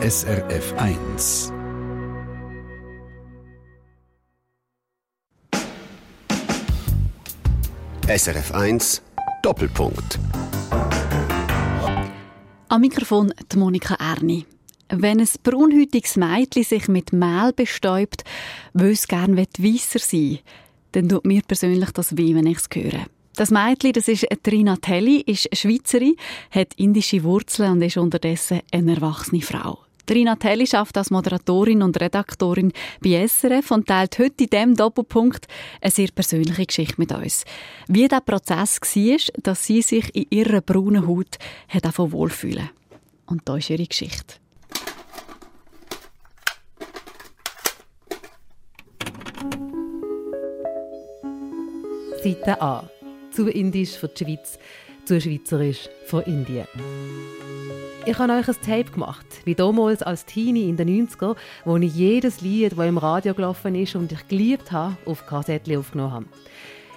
SRF 1. SRF 1 Doppelpunkt. Am Mikrofon die Monika Erni. Wenn ein braunhäutiges Mädchen sich mit Mehl bestäubt, will es gerne weisser sein, dann tut mir persönlich das weh, wenn ich es höre. Das Mädchen, das ist Trina Telli, ist Schweizerin, hat indische Wurzeln und ist unterdessen eine erwachsene Frau. Trina Telli schafft als Moderatorin und Redaktorin bei SRF und teilt heute in diesem Doppelpunkt eine sehr persönliche Geschichte mit uns. Wie der Prozess war, dass sie sich in ihrer braunen Haut hat wohlfühlen Und da ist ihre Geschichte. Seite A. Zu indisch für die Schweiz, zu schweizerisch für Indien. Ich habe euch ein Tape gemacht, wie damals als Teenie in den 90er, wo ich jedes Lied, das im Radio gelaufen ist und ich geliebt habe, auf Kassettchen aufgenommen habe.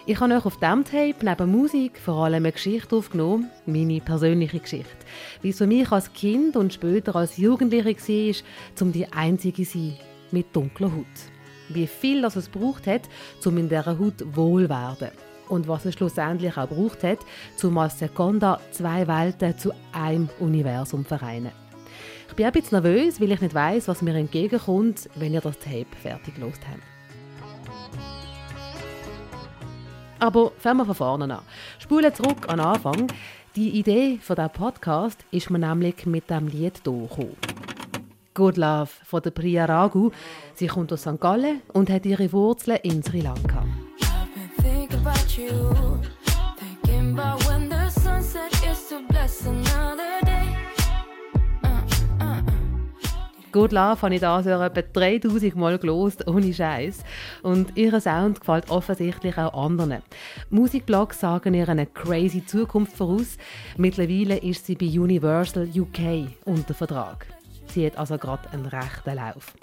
Ich habe euch auf diesem Tape neben Musik vor allem eine Geschichte aufgenommen, meine persönliche Geschichte. Wie es für mich als Kind und später als Jugendliche war, um die Einzige zu mit dunkler Haut. Wie viel das es braucht hat, um in dieser Haut wohl zu werden und was es schlussendlich auch braucht hat, um als Seconda zwei Welten zu einem Universum vereinen. Ich bin ein bisschen nervös, weil ich nicht weiß, was mir entgegenkommt, wenn ihr das Tape fertig gelost habt. Aber fangen wir von vorne an. Spulen zurück an den Anfang. Die Idee von diesem Podcast ist mir nämlich mit dem Lied hier gekommen. Good Love von der Priya Raghu. Sie kommt aus St. Gallen und hat ihre Wurzeln in Sri Lanka Good Love habe ich da so etwa 3000 Mal gelost, ohne Scheiß. Und ihr Sound gefällt offensichtlich auch anderen. Musikblogs sagen ihr eine crazy Zukunft voraus. Mittlerweile ist sie bei Universal UK unter Vertrag. Sie hat also gerade einen rechten Lauf.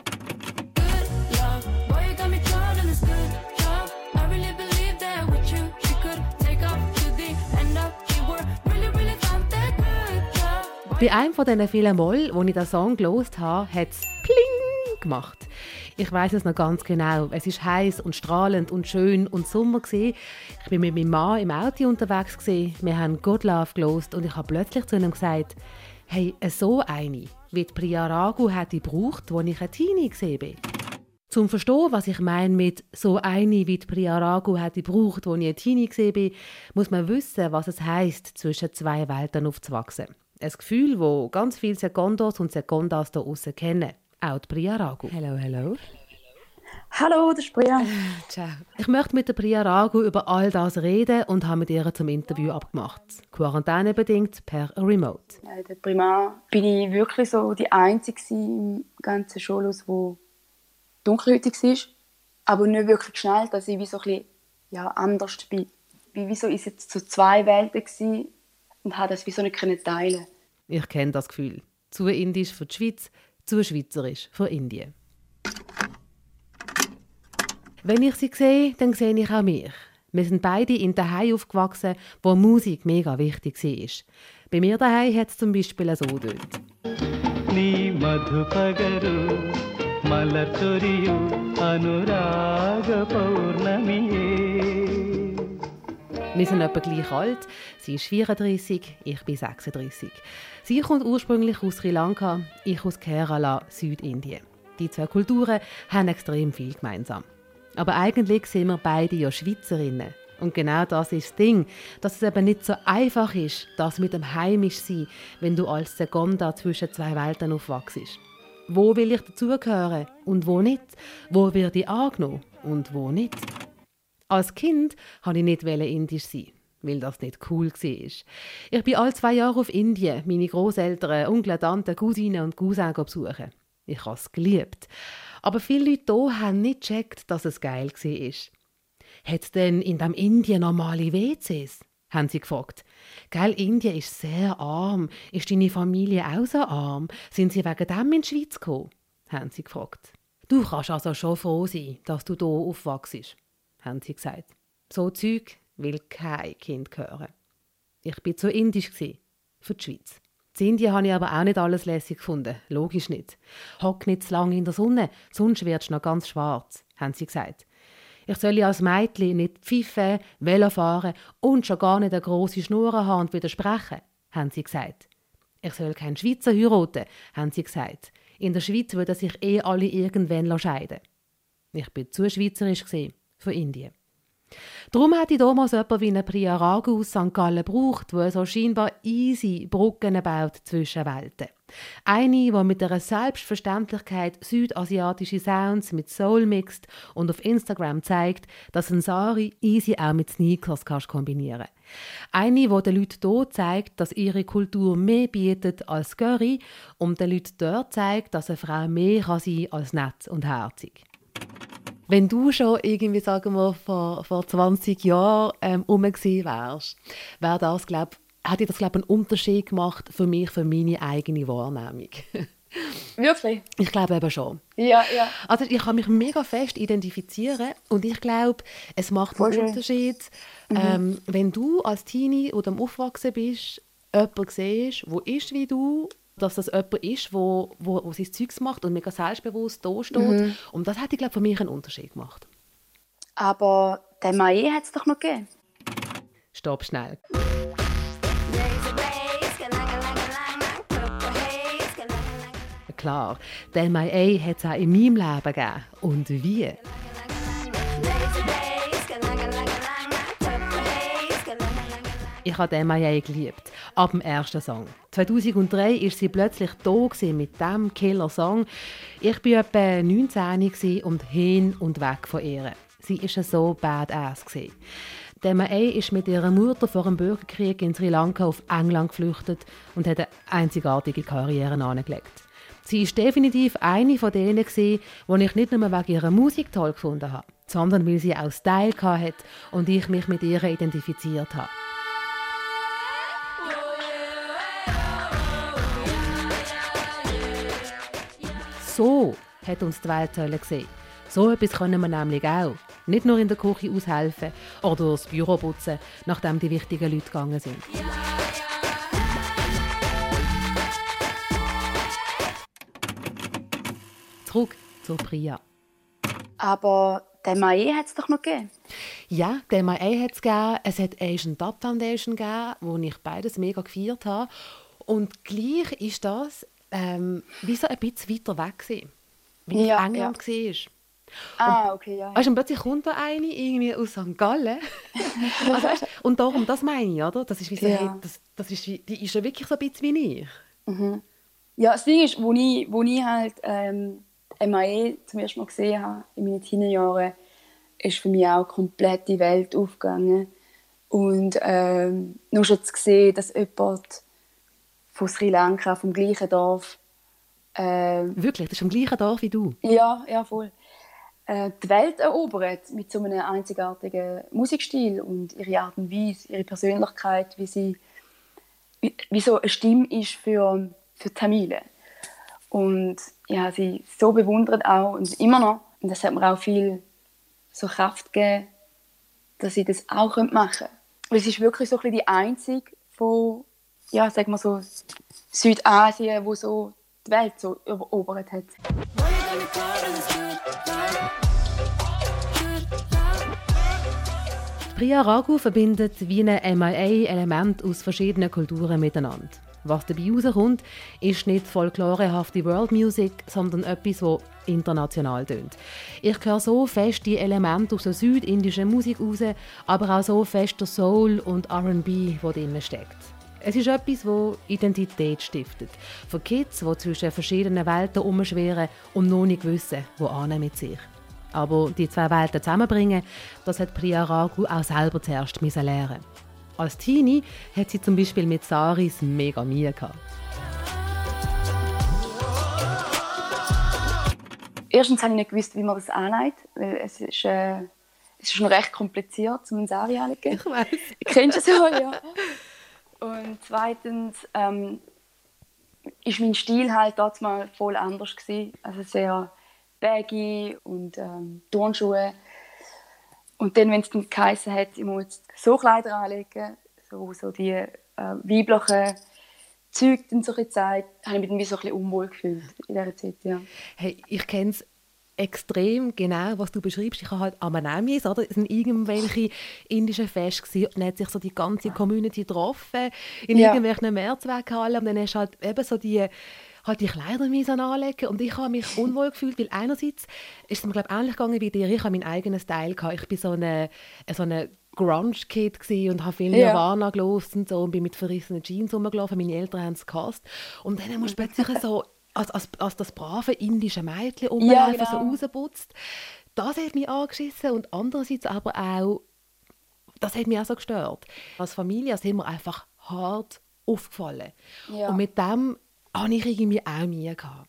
Bei einem von diesen vielen Mal, wo ich den Song gelost habe, hat es Pling gemacht. Ich weiß es noch ganz genau. Es ist heiß und strahlend und schön und Sommer gewesen. Ich bin mit meinem Mann im Auto unterwegs gewesen. Wir haben God Love gelost und ich habe plötzlich zu ihm gesagt: Hey, so eine, wie die Priya hätte gebraucht, als ich ein Teenie gesehen bin. Zum Verstehen, was ich meine mit so eine, wie die Priya hätte gebraucht, als ich ein Teenie gesehen bin, muss man wissen, was es heißt, zwischen zwei Welten aufzuwachsen. Ein Gefühl, das ganz viele Secondos und Secondas hier außen kennen. Auch die Priya Ragu. Hallo, hallo. Hallo, das ist Priya. Ciao. Ich möchte mit der Priya Ragu über all das reden und habe mit ihr zum Interview abgemacht. Quarantänebedingt per Remote. Ja, in der Primar bin ich wirklich so die Einzige im ganzen Schulhaus, die dunkelhäutig war. Aber nicht wirklich schnell, dass ich wie so ein bisschen, ja, anders bin. Wieso ist jetzt so zwei Welten gewesen, und habe das wieso nicht teilen Ich kenne das Gefühl. Zu indisch für die Schweiz, zu schweizerisch für Indien. Wenn ich sie sehe, dann sehe ich auch mich. Wir sind beide in daheim aufgewachsen, wo Musik mega wichtig war. Bei mir daheim hat es zum Beispiel so tönt. Ni madhupagaru malar anuraga wir sind etwa gleich alt. Sie ist 34, ich bin 36. Sie kommt ursprünglich aus Sri Lanka, ich aus Kerala, Südindien. Die zwei Kulturen haben extrem viel gemeinsam. Aber eigentlich sind wir beide ja Schweizerinnen. Und genau das ist das Ding, dass es eben nicht so einfach ist, das mit dem heimisch sein, wenn du als Seconda zwischen zwei Welten aufwachst. Wo will ich dazugehören und wo nicht? Wo werde ich angenommen und wo nicht? Als Kind wollte ich nicht indisch sein, weil das nicht cool war. Ich bin alle zwei Jahre auf Indien, meine Großeltern, Onkel, Tanten, Cousinen und Cousins besuchen. Ich habe es geliebt. Aber viele Leute hier haben nicht gecheckt, dass es geil war. Hat es denn in dem Indien normale WCs? haben sie gefragt. Gell, Indien ist sehr arm. Ist deine Familie auch so arm? Sind sie wegen dem in die Schweiz gekommen? haben sie gefragt. Du kannst also schon froh sein, dass du hier aufwachst haben sie gesagt. So Zeug will kein Kind hören. Ich bin zu indisch für die Schweiz. In Indien habe ich aber auch nicht alles lässig gefunden. Logisch nicht. Hock nicht zu lange in der Sonne, sonst wirst du noch ganz schwarz, haben sie gesagt. Ich soll als Mädchen nicht pfeifen, Velo fahren und schon gar nicht eine grosse Schnur haben und widersprechen, haben sie gesagt. Ich soll keinen Schweizer heiraten, haben sie gesagt. In der Schweiz würden sich eh alle irgendwann scheiden. Ich bin zu schweizerisch für Indien. Darum hätte ich damals jemanden wie eine Priya Ragu aus St. Gallen gebraucht, der so scheinbar easy Brücken baut zwischen Welten. Eine, die mit einer Selbstverständlichkeit südasiatische Sounds mit Soul mixt und auf Instagram zeigt, dass ein Sari easy auch mit Sneakers kannst kombinieren Eine, die den Leuten hier zeigt, dass ihre Kultur mehr bietet als Curry und den Leuten dort zeigt, dass eine Frau mehr kann sein als nett und herzig. Wenn du schon irgendwie, sagen wir, vor, vor 20 Jahren ähm, rum gewesen wärst, wäre das, glaub, hätte das, glaube einen Unterschied gemacht für mich, für meine eigene Wahrnehmung. Wirklich? Ich glaube eben schon. Ja, ja. Also ich kann mich mega fest identifizieren und ich glaube, es macht Voll einen schön. Unterschied, mhm. ähm, wenn du als Teenie oder am Aufwachsen bist, jemanden siehst, der ist wie du dass das jemand ist, wo, wo, wo sein Zeugs macht und mega selbstbewusst da steht. Mhm. Und das hat, ich glaube, für mich einen Unterschied gemacht. Aber den Maie hat es doch noch gegeben. Stopp schnell. Klar, den Maie hat es auch in meinem Leben gegeben. Und wie? Ich habe MIA geliebt. Ab dem ersten Song. 2003 war sie plötzlich da mit diesem Killer-Song. Ich war etwa 19 und hin und weg von ihr. Sie war so badass. Der MIA ist mit ihrer Mutter vor dem Bürgerkrieg in Sri Lanka auf England geflüchtet und hat eine einzigartige Karriere angelegt. Sie ist definitiv eine von denen, die ich nicht nur wegen ihrer Musik toll gefunden habe, sondern weil sie auch Style hatte und ich mich mit ihr identifiziert habe. So hat uns die Welt gesehen. So etwas können wir nämlich auch. Nicht nur in der Küche aushelfen oder das Büro putzen, nachdem die wichtigen Leute gegangen sind. Zurück zur Priya. Aber den Mae hat es doch noch gegeben? Ja, den Mae hat es gegeben. Es hat Asian Dub Foundation gegeben, wo ich beides mega gefeiert habe. Und gleich ist das ähm, wie so ein bisschen weiter weg gewesen, wie ja, England ja. war. Ah, okay, ja. Weißt, und plötzlich kommt da eine irgendwie aus St. Gallen. also, weißt, und darum, das meine ich, oder? Das ist wie so, ja. hey, das, das ist, die ist ja wirklich so ein bisschen wie ich. Mhm. Ja, das Ding ist, wo ich, wo ich halt ähm, MAE zum ersten Mal gesehen habe, in meinen Teenerjahren, ist für mich auch komplett die Welt aufgegangen. Und ähm, nur schon zu sehen, dass jemand von Sri Lanka, vom gleichen Dorf. Äh, Wirklich? Das ist vom gleichen Dorf wie du? Ja, ja, voll. Äh, die Welt erobert mit so einem einzigartigen Musikstil und ihre Art und Weise, ihre Persönlichkeit, wie sie wie, wie so eine Stimme ist für, für Tamilen. Und ja, sie so bewundert auch und immer noch. Und das hat mir auch viel so Kraft gegeben, dass sie das auch machen. Weil sie ist wirklich so ein bisschen die einzige von ja, sagen wir so, Südasien, wo so die Welt so erobert hat. Priya Raghu verbindet wie ein MIA-Element aus verschiedenen Kulturen miteinander. Was dabei rauskommt, ist nicht folklorehafte World Music, sondern etwas, das international tönt. Ich höre so fest die Elemente aus der südindischen Musik raus, aber auch so fest der Soul und R&B, der drin steckt. Es ist etwas, das Identität stiftet. Für Kids, die zwischen verschiedenen Welten umschweren und noch nicht wissen, wo mit sich. Aber die zwei Welten zusammenbringen, das hat Priya Ragu auch selber zuerst lernen Als Teenie hat sie zum Beispiel mit Saris mega Mühe gehabt. Erstens habe ich nicht gewusst, wie man das anlegt, weil es ist, äh, es ist schon recht kompliziert, um ein Sari anzulegen. Ich weiß. Kennst du es ja? Und zweitens ähm, ist mein Stil halt dort mal voll anders gewesen. Also sehr baggy und ähm, Turnschuhe. Und dann, wenn es dann geheißen hat, ich muss so Kleider anlegen, so, so die äh, weiblichen Zeug dann so gezeigt, habe ich mich dann wie so ein bisschen unwohl gefühlt in dieser Zeit, ja. Hey, ich kenne es extrem genau, was du beschreibst. Ich habe halt Amanamis, oder? Es sind irgendwelche indischen Feste gewesen, und dann hat sich so die ganze Community getroffen in Ja. irgendwelchen Mehrzweckhallen und dann hast du halt eben so die halt die Kleider müssen anlegen und ich habe mich unwohl gefühlt, weil einerseits ist es mir glaube ähnlich gegangen wie dir, ich habe meinen eigenen Style gehabt. Ich bin so eine so eine Grunge-Kid und habe viel Ja. Nirvana gelost und so und bin mit verrissenen Jeans rumgelaufen. Meine Eltern haben es gehasst. Und dann musst du plötzlich so als, als, als das brave indische Mädchen rumlaufen, genau. so rausputzt. Das hat mich angeschissen und andererseits aber auch, das hat mich auch so gestört. Als Familie sind wir einfach hart aufgefallen. Ja. Und mit dem habe ich irgendwie auch Mühe gehabt.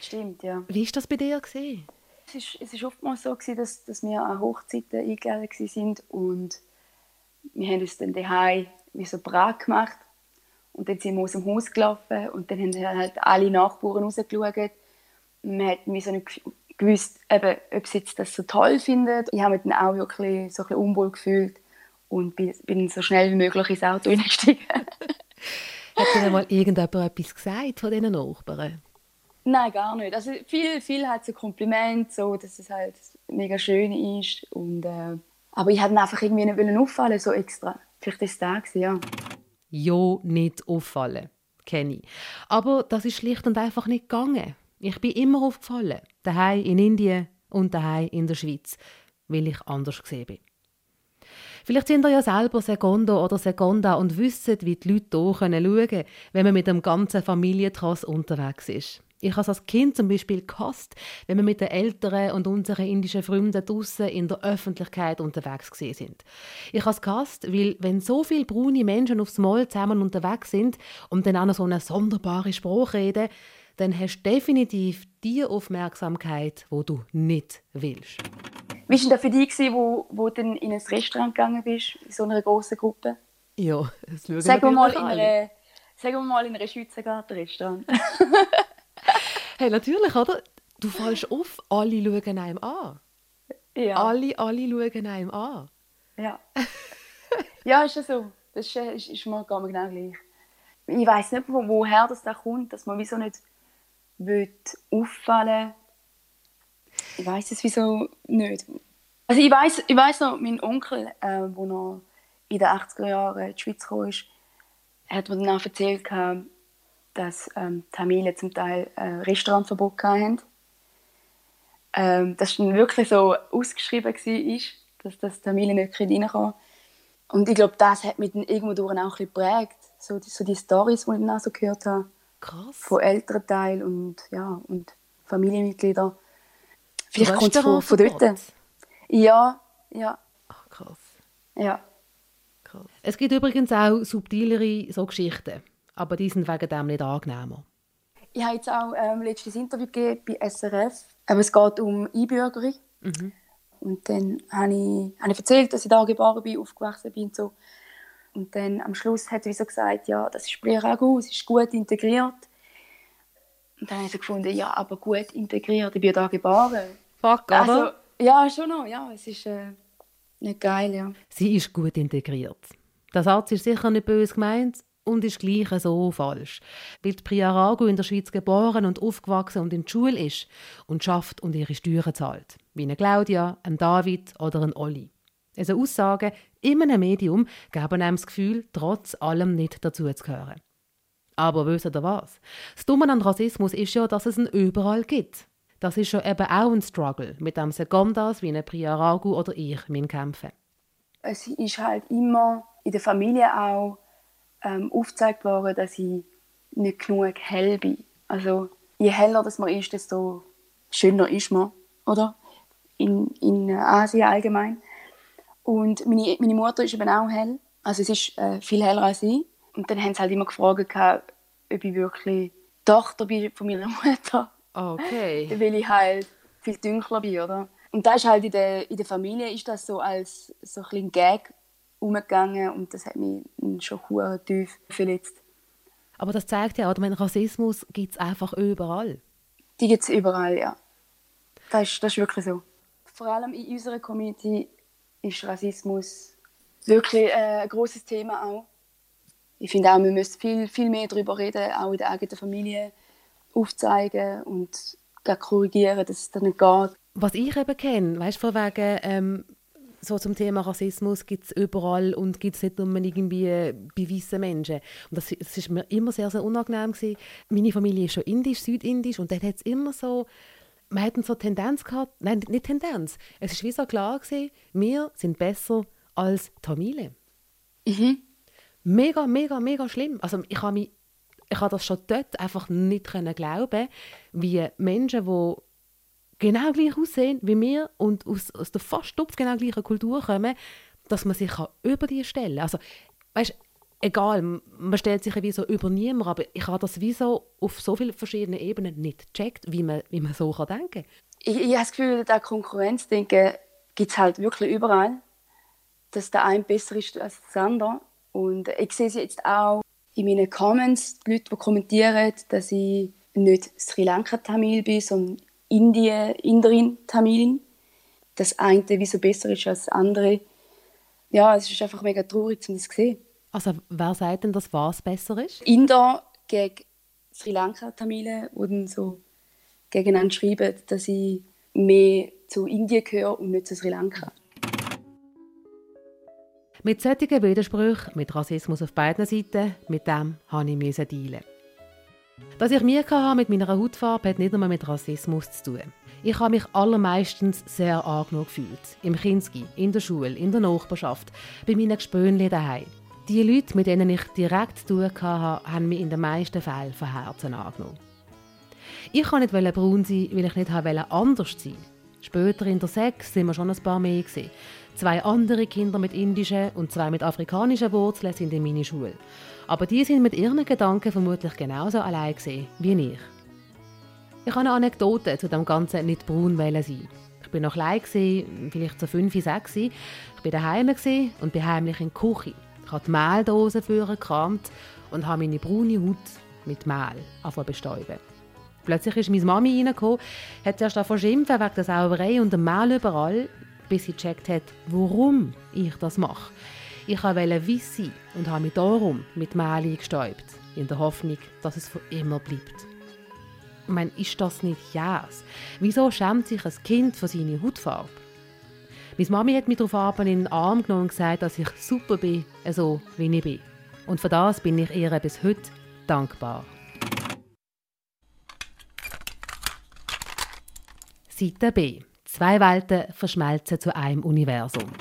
Stimmt, ja. Wie war das bei dir? Gewesen? Es ist, es ist oftmals so, gewesen, dass, dass wir an Hochzeiten eingeladen sind und wir haben uns dann daheim wie so Brat gemacht und dann sind wir aus dem Haus gelaufen und dann haben halt alle Nachbarn rausgeschaut man hat wie so nicht gew- gewusst, eben, ob sie jetzt das so toll finden. Ich habe mich dann auch wirklich so ein bisschen unwohl gefühlt und bin, bin so schnell wie möglich ins Auto eingestiegen. Hat dir denn mal irgendjemand etwas gesagt von diesen Nachbarn? Nein, gar nicht. Also viel, viel hat so Kompliment, so, dass es halt mega schön ist. Und, äh, aber ich wollte einfach irgendwie nicht auffallen, so extra. Vielleicht ist es da ja. Ja nicht auffallen. Kenne ich. Aber das ist schlicht und einfach nicht gegangen. Ich bin immer aufgefallen. Daheim in Indien und daheim in der Schweiz, weil ich anders gesehen bin. Vielleicht sind ihr ja selber Secondo oder Seconda und wissen, wie die Leute hier schauen können, wenn man mit dem ganzen Familientross unterwegs ist. Ich habe es als Kind zum Beispiel gehasst, wenn wir mit den Eltern und unseren indischen Freunden draussen in der Öffentlichkeit unterwegs sind. Ich habe es gehasst, weil wenn so viele braune Menschen aufs Mal zusammen unterwegs sind und dann auch noch so eine sonderbare Sprache reden, dann hast du definitiv die Aufmerksamkeit, wo du nicht willst. Wie war denn das für dich, wo, wo du in ein Restaurant gegangen bist, in so einer grossen Gruppe? Ja, das schauen Sagen wir, mal in einer, sagen wir mal in einer Schweizer Gartenrestaurant. Hey, natürlich, oder? Du fällst auf, alle schauen einem an. ja. Alle, alle schauen einem an. Ja. ja, ist ja so. Das ist, äh, ist, ist mir gar genau gleich. Ich weiß nicht, wo, woher das da kommt, dass man wieso nicht will auffallen Ich weiß es wieso nicht. Also ich weiß, ich weiß noch, mein Onkel, äh, wo noch in den 80er Jahren in die Schweiz kam, hat mir dann auch erzählt, gehabt, dass ähm, Familien zum Teil äh, Restaurantverbot hatten. Ähm, das dann wirklich so ausgeschrieben war, dass das die Familie nicht reinkommen. Und ich glaube, das hat mich dann irgendwo durch auch ein bisschen geprägt. So die, so die Storys, die ich dann auch so gehört habe, Krass. von Elternteilen und, ja, und Familienmitgliedern. Vielleicht kommt es von, von dort. Ja, ja, Ach, krass. ja. krass. Es gibt übrigens auch subtilere so Geschichten, aber die sind wegen dem nicht angenehmer. Ich habe jetzt auch ähm, letztes Interview gegeben bei SRF. Aber es geht um Einbürgerung. Und dann habe ich, habe ich erzählt, dass ich da geboren bin, aufgewachsen bin und so. Und dann am Schluss hat sie so gesagt, ja, das ist Splieragu, es ist gut integriert. Und dann habe ich so gefunden, ja, aber gut integriert, ich bin da geboren. Fuck, oder? Also, ja, schon noch, ja, es ist äh, nicht geil, ja. Sie ist gut integriert. Der Satz ist sicher nicht böse gemeint und ist gleich so falsch. Weil Priya Ragu in der Schweiz geboren und aufgewachsen und in die Schule ist und schafft und ihre Steuern zahlt. Wie eine Claudia, ein David oder ein Olli. Also Aussagen in einem Medium geben einem das Gefühl, trotz allem nicht dazuzugehören. Aber wisst ihr was? Das Dumme an Rassismus ist ja, dass es ihn überall gibt. Das ist ja eben auch ein Struggle, mit dem Secondas wie eine Priya Ragu oder ich kämpfen. Es ist halt immer in der Familie auch ähm, aufgezeigt worden, dass ich nicht genug hell bin. Also je heller das man ist, desto schöner ist man, oder? In, in Asien allgemein. Und meine, meine Mutter ist eben auch hell. Also sie ist äh, viel heller als ich. Und dann haben sie halt immer gefragt, ob ich wirklich Tochter bin von meiner Mutter. Okay. weil ich halt viel dunkler bin, oder? Und da ist halt in der, in der Familie ist das so als so ein Gag umgegangen und das hat mich schon hure tief verletzt. Aber das zeigt ja, oder, meine, Rassismus gibt es einfach überall. Die gibt es überall, ja. Das ist, das ist wirklich so. Vor allem in unserer Community ist Rassismus wirklich äh, ein großes Thema auch. ich finde auch, wir müssen viel, viel mehr darüber reden, auch in der eigenen Familie aufzeigen und korrigieren, dass es dann nicht geht. Was ich eben kenne, weißt du, von wegen, ähm, so zum Thema Rassismus gibt es überall und gibt es nicht nur irgendwie bei weißen Menschen. Und das, das ist mir immer sehr, sehr unangenehm gewesen. Meine Familie ist schon indisch, südindisch und dort hat es immer so, man hat so Tendenz gehabt, nein, nicht Tendenz, es ist wie so klar gewesen, wir sind besser als Tamilen. Mhm. Mega, mega, mega schlimm. Also ich habe mich ich habe das schon dort einfach nicht glauben, wie Menschen, die genau gleich aussehen wie wir und aus, aus der fast genau gleichen Kultur kommen, dass man sich über die stellen kann. Also, weißt, egal, man stellt sich wie so über niemanden, aber ich habe das wie so auf so vielen verschiedenen Ebenen nicht gecheckt, wie man, wie man so kann denken kann. Ich, ich habe das Gefühl, dass Konkurrenzdenken gibt es halt wirklich überall. Dass der eine besser ist als der andere. Und ich sehe es jetzt auch in meinen Comments, die Leute, die kommentieren, dass ich nicht Sri Lanka-Tamil bin, sondern Indien, Inderin Tamilin. Das eine wieso besser ist als das andere. Ja, es ist einfach mega traurig, um das zu sehen. Also wer sagt denn, dass was besser ist? Inder gegen Sri Lanka-Tamilen, die dann so gegeneinander schreiben, dass ich mehr zu Indien gehöre und nicht zu Sri Lanka. Mit solchen Widersprüchen, mit Rassismus auf beiden Seiten, mit dem musste ich dealen. Dass ich Mühe hatte mit meiner Hautfarbe, hat nicht nur mit Rassismus zu tun. Ich habe mich allermeistens sehr angenommen gefühlt. Im Kinski, in der Schule, in der Nachbarschaft, bei meinen Gespönchen daheim. Die Leute, mit denen ich direkt zu tun hatte, haben mich in den meisten Fällen von Herzen angenommen. Ich wollte nicht braun sein, weil ich nicht anders sein wollte. Später in der Sechs sind wir schon ein paar mehr. Zwei andere Kinder mit indischen und zwei mit afrikanischen Wurzeln sind in meiner Schule. Aber die sind mit ihren Gedanken vermutlich genauso allein wie ich. Ich habe eine Anekdote zu dem Ganzen nicht braun sein. Ich war noch klein, vielleicht so fünf, sechs. Ich war daheim und bin heimlich in die Küche. Ich habe die Mehldose gekramt und habe meine braune Haut mit Mehl bestäuben. Plötzlich ist meine Mami reingekommen, hat erst verschimpfen wegen der Sauerei und dem Mehl überall, bis sie gecheckt hat, warum ich das mache. Ich wollte weiss sein und habe mich darum mit Mehl eingestäubt, in der Hoffnung, dass es für immer bleibt. Ich meine, ist das nicht Jäs? Wieso schämt sich ein Kind für seine Hautfarbe? Meine Mami hat mich darauf in den Arm genommen und gesagt, dass ich super bin, so wie ich bin. Und für das bin ich ihr bis heute dankbar. Seite B. Zwei Welten verschmelzen zu einem Universum.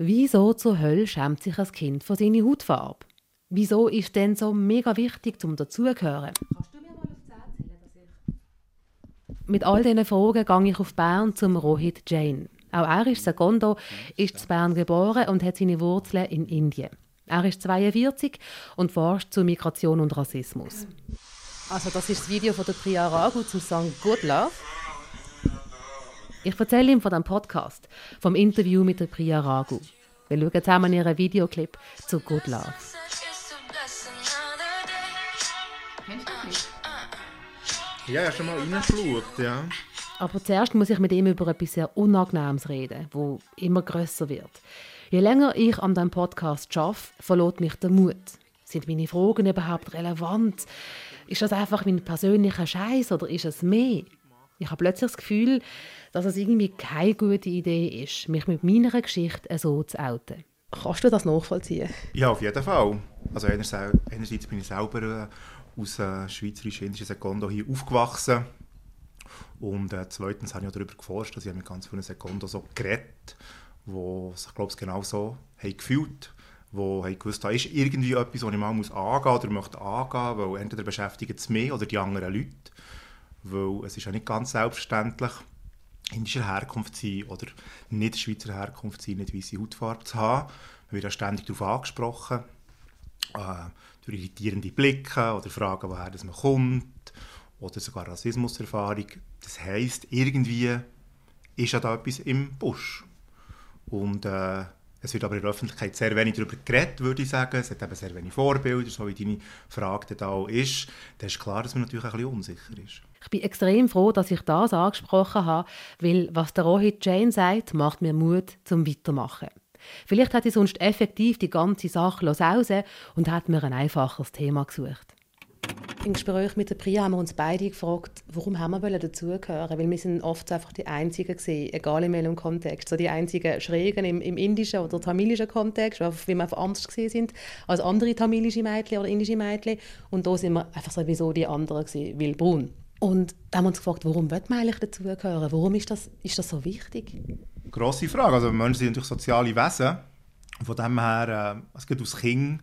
Wieso zur Hölle schämt sich ein Kind für seine Hautfarbe? Wieso ist denn so mega wichtig zum dazugehören? Kannst du mir mal auf 10 dass ich... Mit all diesen Fragen gehe ich auf Bern zum Rohit Jain. Auch er ist Secondo, ist in Bern geboren und hat seine Wurzeln in Indien. Er ist 42 und forscht zu Migration und Rassismus. Also das ist das Video von der Priya Ragu zum Song Good Love. Ich erzähle ihm von dem Podcast, vom Interview mit der Priya Ragu. Wir schauen zusammen ihren Videoclip zu Good Love. Ja, ja, schon mal reingeschaut, ja. Aber zuerst muss ich mit ihm über etwas sehr Unangenehmes reden, wo immer größer wird. Je länger ich an diesem Podcast arbeite, verlot mich der Mut. Sind meine Fragen überhaupt relevant? Ist das einfach mein persönlicher Scheiß oder ist es mehr? Ich habe plötzlich das Gefühl, dass es irgendwie keine gute Idee ist, mich mit meiner Geschichte so zu outen. Kannst du das nachvollziehen? Ja, auf jeden Fall. Also einerseits bin ich selber äh, aus äh, schweizerisch-indischen Sekondo hier aufgewachsen. Und äh, zweitens habe ich auch darüber geforscht, dass ich mit ganz vielen Sekondo so geredet die sich, glaube ich, genau so haben gefühlt wo haben gewusst, da ist irgendwie etwas, das ich mal muss angehen oder möchte angehen, weil entweder beschäftigen es mich oder die anderen Leute weil es ist ja nicht ganz selbstverständlich, indischer Herkunft zu sein oder nicht Schweizer Herkunft zu sein, nicht weiße Hautfarbe zu haben. Man wird ja ständig darauf angesprochen, äh, durch irritierende Blicke oder Fragen, woher das man kommt oder sogar Rassismuserfahrung. Das heisst, irgendwie ist ja da etwas im Busch. Und äh, es wird aber in der Öffentlichkeit sehr wenig darüber geredet, würde ich sagen. Es hat eben sehr wenig Vorbilder, so wie deine Frage da auch ist. Dann ist klar, dass man natürlich ein bisschen unsicher ist. Ich bin extrem froh, dass ich das angesprochen habe, weil was der Rohit Jain sagt, macht mir Mut zum Weitermachen. Vielleicht hat sie sonst effektiv die ganze Sache raus und hat mir ein einfaches Thema gesucht. Im Gespräch mit der Priya haben wir uns beide gefragt, warum haben wir dazugehören Weil wir sind oft einfach die Einzigen gewesen, egal in welchem Kontext. So die einzigen Schrägen im, im indischen oder tamilischen Kontext, wie wir anders gewesen sind als andere tamilische Mädchen oder indische Mädchen. Und da sind wir einfach sowieso die anderen gewesen, weil braun. Und da haben wir uns gefragt, warum wird man eigentlich dazugehören? Warum ist das, ist das so wichtig? Grosse Frage. Also Menschen sind natürlich soziale Wesen. Von dem her, äh, es geht aus Kind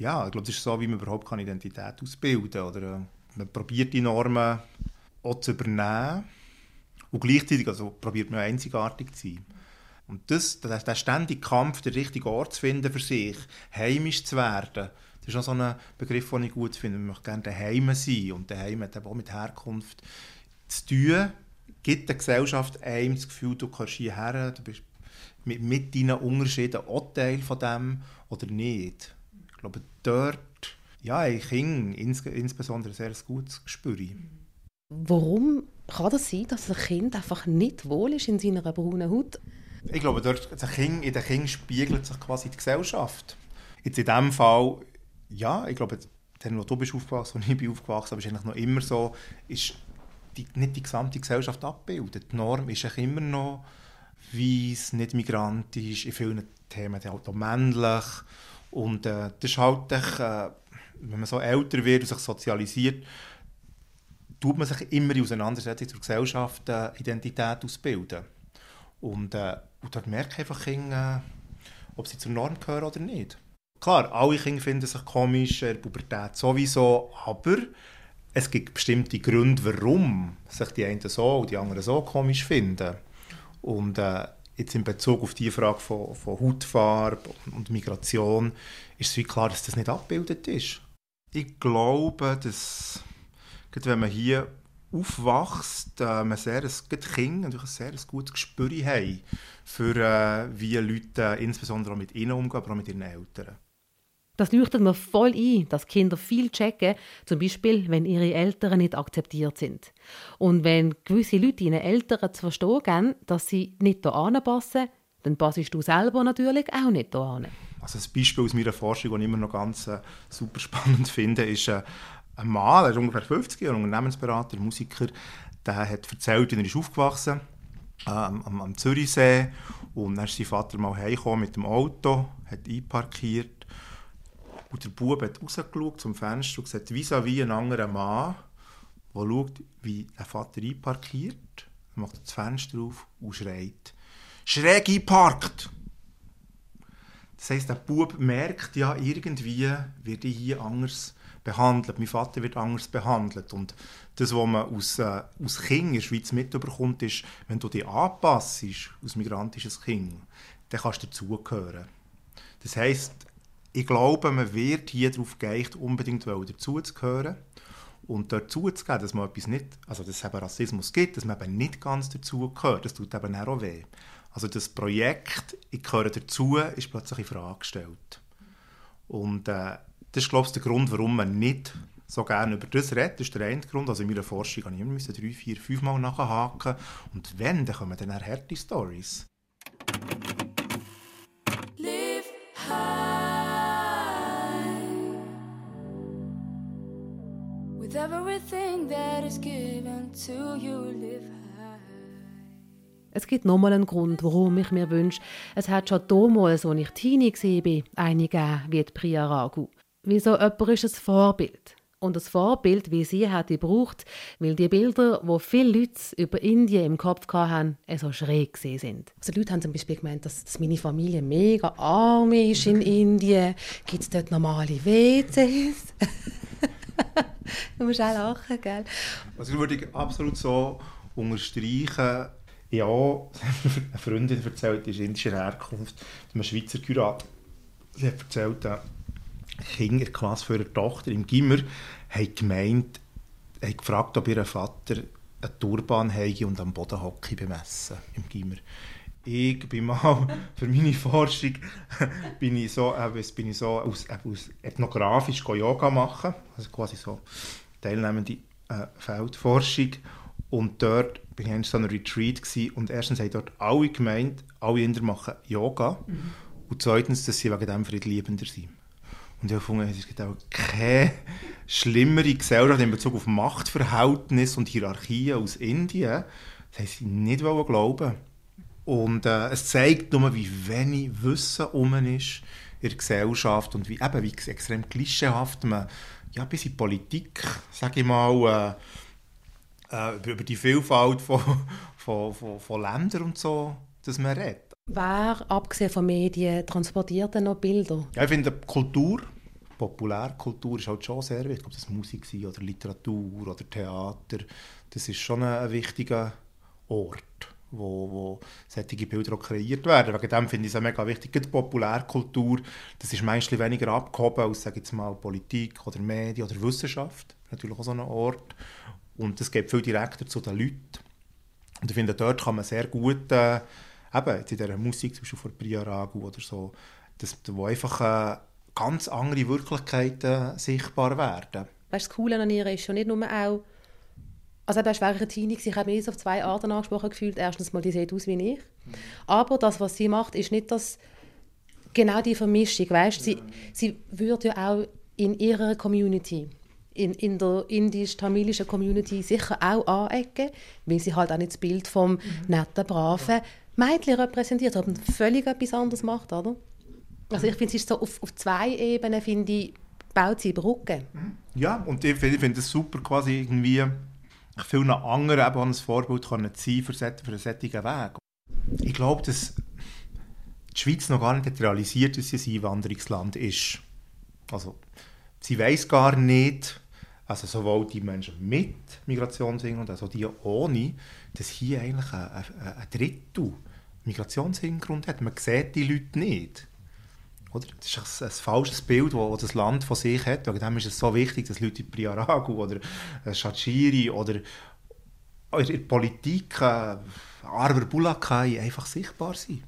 ja, ich glaube, das ist so, wie man überhaupt keine Identität ausbilden kann. Äh, man probiert die Normen auch zu übernehmen und gleichzeitig also probiert man einzigartig zu sein. Und das, der, der ständige Kampf, den richtigen Ort zu finden für sich, heimisch zu werden, das ist auch so ein Begriff, den ich gut finde. Man möchte gerne daheim sein und daheim hat auch mit Herkunft zu tun. Gibt der Gesellschaft einem das Gefühl, du kommst hierher, du bist mit, mit deinen Unterschieden auch Teil von dem oder nicht? Ich glaube, dort, ja, ich Kinder ins, insbesondere sehr gutes Gespür. Warum kann das sein, dass ein Kind einfach nicht wohl ist in seiner braunen Haut? Ich glaube, dort, kind, in den Kindern spiegelt sich quasi die Gesellschaft. Jetzt in diesem Fall, ja, ich glaube, dann, wo du bist aufgewachsen und ich bin aufgewachsen, aber ist eigentlich noch immer so, ist die, nicht die gesamte Gesellschaft abgebildet. Die Norm ist immer noch weiß, nicht migrantisch, in vielen Themen auch männlich. Und äh, das ist halt, äh, wenn man so älter wird und sich sozialisiert, tut man sich immer in Auseinandersetzung zur Gesellschaft äh, Identität ausbilden. Und, äh, und dort merke ich einfach Kinder, äh, ob sie zur Norm gehören oder nicht. Klar, alle Kinder finden sich komisch, in der Pubertät sowieso, aber es gibt bestimmte Gründe, warum sich die einen so und die anderen so komisch finden. Und äh, jetzt in Bezug auf die Frage von, von Hautfarbe und Migration ist es wie klar, dass das nicht abgebildet ist. Ich glaube, dass wenn man hier aufwächst, äh, man sehr ein, Kinder natürlich ein sehr gutes Gespür haben für äh, wie Leute insbesondere auch mit ihnen umgehen, aber auch mit ihren Eltern. Das leuchtet mir voll ein, dass Kinder viel checken, zum Beispiel, wenn ihre Eltern nicht akzeptiert sind. Und wenn gewisse Leute ihren Eltern zu verstehen geben, dass sie nicht hier anpassen, dann passest du selber natürlich auch nicht hier an. Also ein Beispiel aus meiner Forschung, das ich immer noch ganz äh, super spannend finde, ist äh, ein Mann, er ist ungefähr 50 Jahre, Unternehmensberater, Musiker, der hat erzählt, wie er ist aufgewachsen äh, am, am Zürichsee und dann ist sein Vater mal heimgekommen mit dem Auto, hat einparkiert und der Bub hat rausgeschaut zum Fenster und gesagt, vis-à-vis ein anderer Mann, der schaut, wie der Vater einparkiert. Er macht das Fenster auf und schreit, «Schräg einparkt!» Das heisst, der Bub merkt ja, irgendwie wird ich hier anders behandelt. Mein Vater wird anders behandelt. Und das, was man aus, äh, aus Kind in der Schweiz mitbekommt, ist, wenn du dich anpasst, als migrantisches Kind, dann kannst du dazugehören. Das heisst, ich glaube, man wird hier darauf geeicht, unbedingt dazuzugehören und dazuzugeben, dass man etwas nicht, also dass es eben Rassismus gibt, dass man eben nicht ganz dazugehört. Das tut eben auch weh. Also das Projekt «Ich gehöre dazu» ist plötzlich in Frage gestellt. Und äh, das ist, glaube ich, der Grund, warum man nicht so gerne über das redet. Das ist der eine Grund. Also in meiner Forschung habe ich immer drei, vier, fünf Mal nachhaken. Und wenn, dann kommen dann harte Stories. With everything that is given to you, live. Es gibt nochmal einen Grund, warum ich mir wünsche, es hat schon damals, als ich Teenie war, eine gegeben wie die Priya Ragu. Wie so jemand ist ein Vorbild. Und das Vorbild, wie sie hat gebraucht, weil die Bilder, wo viele Leute über Indien im Kopf hatten, so schräg sind. Also die Leute haben zum Beispiel gemeint, dass, dass meine Familie mega arm ist in Indien. Gibt es dort normale WCs? du musst auch lachen, gell? Also würde ich absolut so unterstreichen. Ja, eine Freundin erzählt, die ist indischer Herkunft, einem Schweizer Kurat. Sie hat erzählt, dass Kinder in der Klasse für ihre Tochter im Gimmer haben gemeint, haben gefragt, ob ihr Vater einen Turban habe und am Boden Hockey bemessen im Gimmer ich bin mal für meine Forschung bin ich so, äh, bin ich so aus, äh, aus ethnografisch Yoga machen, also quasi so teilnehmende äh, Feldforschung Und dort bin ich in so einem Retreat gewesen, und erstens haben dort alle gemeint, alle Inder machen Yoga. Mhm. Und zweitens, dass sie wegen dem friedliebender sind. Und ich habe gefunden, es gibt auch keine schlimmere Gesellschaft in Bezug auf Machtverhältnisse und Hierarchien aus Indien. Das haben sie nicht glauben Und äh, es zeigt nur, wie wenig Wissen um ist in der Gesellschaft und wie, eben, wie extrem klischeehaft man ja, bis in Politik, sage ich mal, äh, äh, über die Vielfalt von, von, von, von Ländern und so, dass man redet. Wer, abgesehen von Medien, transportiert denn noch Bilder? Ja, ich finde, Kultur, Populärkultur ist halt schon sehr wichtig. Ob das Musik sei, oder Literatur oder Theater, das ist schon ein, wichtiger Ort, wo, wo solche Bilder auch kreiert werden. Wegen dem finde ich es mega wichtig. Die Populärkultur, das ist meistens weniger abgehoben als, sage jetzt mal, Politik oder Medien oder Wissenschaft. Natürlich auch so ein Ort. Und das geht viel direkter zu den Leuten. Und ich finde, dort kann man sehr gut... Äh, eben in dieser Musik, zum Beispiel von Priya Ragu oder so, dass, wo einfach äh, ganz andere Wirklichkeiten sichtbar werden. Weißt, das Coole an ihr ist schon nicht nur auch, also war eine Teenie, ich habe mich auf zwei Arten angesprochen gefühlt. Erstens mal, die sieht aus wie ich. Aber das, was sie macht, ist nicht das, genau die Vermischung, weißt? Sie, sie würde ja auch in ihrer Community in, in der indisch-tamilischen Community sicher auch anecken, weil sie halt auch nicht das Bild vom netten, braven Mädchen repräsentiert, aber völlig etwas anderes macht, oder? Also ich finde, es ist so auf, auf zwei Ebenen, finde ich, baut sie Brücken. Ja, und ich finde find es super, quasi irgendwie vielen anderen eben ein Vorbild können sein für, für einen solchen Weg. Ich glaube, dass die Schweiz noch gar nicht realisiert, dass sie ein Einwanderungsland ist. Also, sie weiß gar nicht, also sowohl die Menschen mit Migrationshintergrund als auch die ohne, dass hier eigentlich ein, ein, ein Drittel Migrationshintergrund hat. Man sieht die Leute nicht. Oder? Das ist ein, ein falsches Bild, das das Land von sich hat. Wegen ist es so wichtig, dass Leute in Priaragu oder Shachiri oder in der Politik, äh, Arber Bulakai einfach sichtbar sind.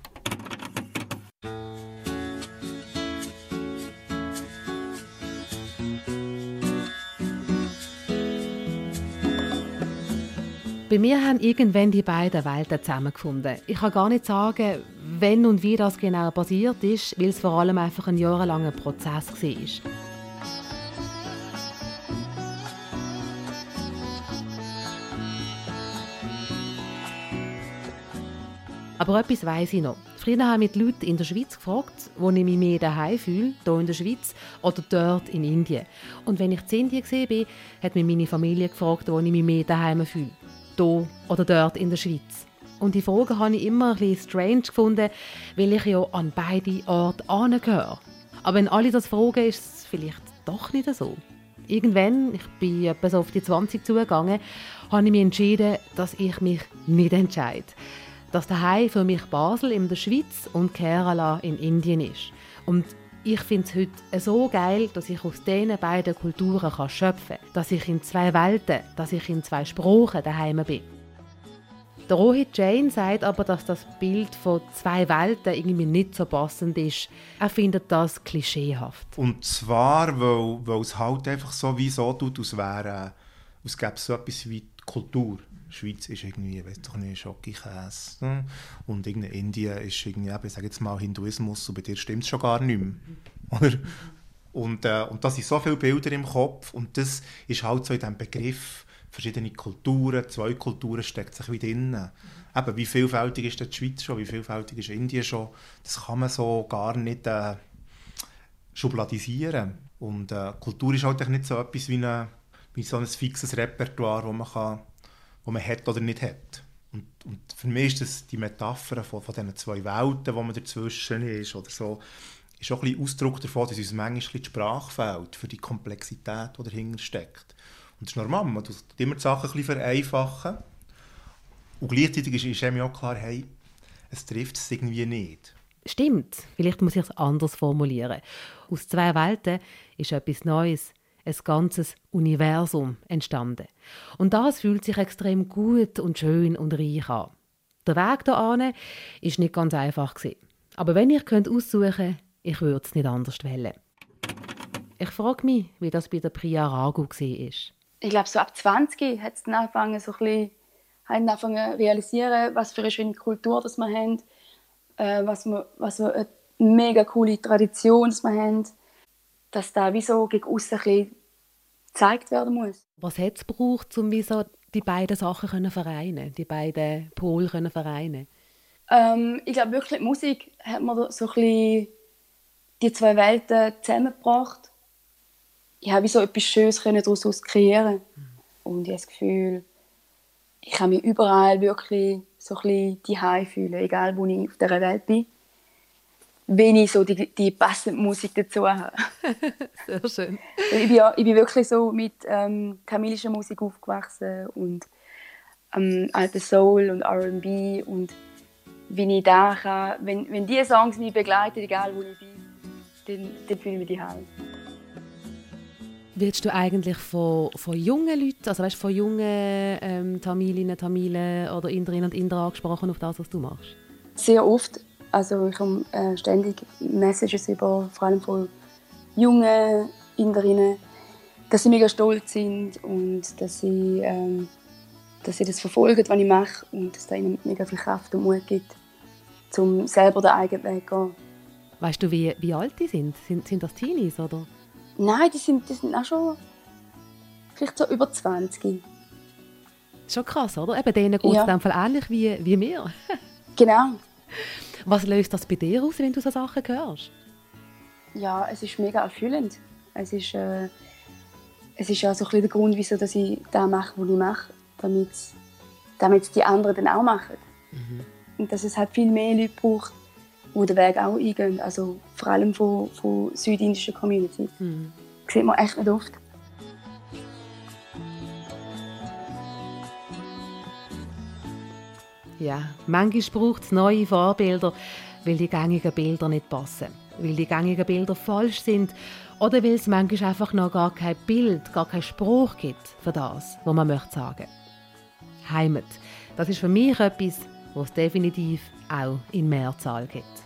Bei mir haben irgendwann die beiden Welten zusammengefunden. Ich kann gar nicht sagen, wenn und wie das genau passiert ist, weil es vor allem einfach ein jahrelanger Prozess war. Aber etwas weiss ich noch. Früher habe ich die Leute in der Schweiz gefragt, wo ich mich mehr daheim fühle, hier in der Schweiz oder dort in Indien. Und wenn ich in Indien war, hat mich meine Familie gefragt, wo ich mich mehr daheim fühle hier oder dort in der Schweiz? Und die Frage habe ich immer ein strange gefunden, weil ich ja an beide Orte angehöre. Aber wenn alle das fragen, ist es vielleicht doch nicht so. Irgendwann, ich bin etwa auf die 20 zugegangen, habe ich mich entschieden, dass ich mich nicht entscheide. Dass daheim für mich Basel in der Schweiz und Kerala in Indien ist. Und ich finde es heute so geil, dass ich aus diesen beiden Kulturen kann schöpfen kann. Dass ich in zwei Welten, dass ich in zwei Sprachen daheim bin. Der Rohit Jain sagt aber, dass das Bild von zwei Welten irgendwie nicht so passend ist. Er findet das klischeehaft. Und zwar, weil, weil es halt einfach so wie so tut, als, wäre, als es so etwas wie Kultur. Schweiz ist irgendwie, weiß doch nicht, Schokikäse. Ne? Und in Indien ist irgendwie, ich sage jetzt mal Hinduismus, und bei dir stimmt es schon gar nicht mehr. Oder? Und, äh, und da sind so viele Bilder im Kopf und das ist halt so in diesem Begriff verschiedene Kulturen, zwei Kulturen steckt sich wieder drin. Eben, wie vielfältig ist die Schweiz schon, wie vielfältig ist Indien schon, das kann man so gar nicht äh, schubladisieren. Und äh, Kultur ist halt nicht so etwas wie, eine, wie so ein fixes Repertoire, das man kann wo man hat oder nicht hat. Und, und für mich ist das die Metapher von, von diesen zwei Welten, wo man dazwischen ist oder so, ist auch ein Ausdruck davon, dass uns manchmal die Sprache fehlt für die Komplexität, die dahinter steckt. Und das ist normal, man tut immer die Sachen ein vereinfachen. Und gleichzeitig ist, ist einem auch klar, hey, es trifft es irgendwie nicht. Stimmt, vielleicht muss ich es anders formulieren. Aus zwei Welten ist etwas Neues ein ganzes Universum entstanden. Und das fühlt sich extrem gut und schön und reich an. Der Weg hierhin ist nicht ganz einfach Aber wenn ich aussuchen könnte, ich würde es nicht anders wählen. Ich frage mich, wie das bei der Priya Ragu war. Ich glaube, so ab 20 hat es angefangen, so ein bisschen zu realisieren, was für eine schöne Kultur das wir haben, äh, was, was wir eine mega coole Tradition das wir haben, dass da wie so gegen aussen ein gezeigt werden muss. Was hat es gebraucht, um wie so die beiden Sachen können vereinen, die beiden Pole können vereinen? Ähm, ich glaube wirklich, die Musik hat mir so ein bisschen die zwei Welten zusammengebracht. Ich habe so etwas Schönes daraus kreieren und ich habe das Gefühl, ich kann mich überall wirklich so ein bisschen fühlen, egal wo ich auf dieser Welt bin. Wenn ich so die, die passende Musik dazu habe. Sehr schön. Ich bin, ja, ich bin wirklich so mit ähm, tamilischer Musik aufgewachsen und ähm, alte Soul und R&B und wie ich da kann, wenn, wenn diese Songs mich begleiten, egal wo ich bin, dann, dann fühle ich mich daheim. Willst du eigentlich von, von jungen Leuten, also weißt, von jungen ähm, Tamilinnen, Tamilen oder Inderinnen und Inder angesprochen auf das, was du machst? Sehr oft. Also ich habe äh, ständig Messages über, vor allem von jungen Inderinnen, dass sie mega stolz sind und dass sie, ähm, dass sie das verfolgen, was ich mache und dass es ihnen mega viel Kraft und Mut gibt, um selber den eigenen Weg zu gehen. Weißt du, wie, wie alt die sind? Sind, sind das Teenies, oder? Nein, die sind, die sind auch schon vielleicht so über 20. Schon krass, oder? Eben denen geht es ja. Fall ähnlich wie, wie mir. genau. Was löst das bei dir aus, wenn du so Sachen hörst? Ja, es ist mega erfüllend. Es ist, äh, es ist auch so ein der Grund, wieso dass ich das mache, was ich mache, damit, damit die anderen dann auch machen. Mhm. Und dass es halt viel mehr Leute braucht, die den Weg auch eingehen. Also vor allem von, von südindischen Communities. Mhm. Das sieht man echt nicht oft. Ja, manchmal braucht es neue Vorbilder, weil die gängigen Bilder nicht passen. Weil die gängigen Bilder falsch sind oder weil es manchmal einfach noch gar kein Bild, gar keinen Spruch gibt für das, was man möchte sagen. Heimat, das ist für mich etwas, was es definitiv auch in Mehrzahl gibt.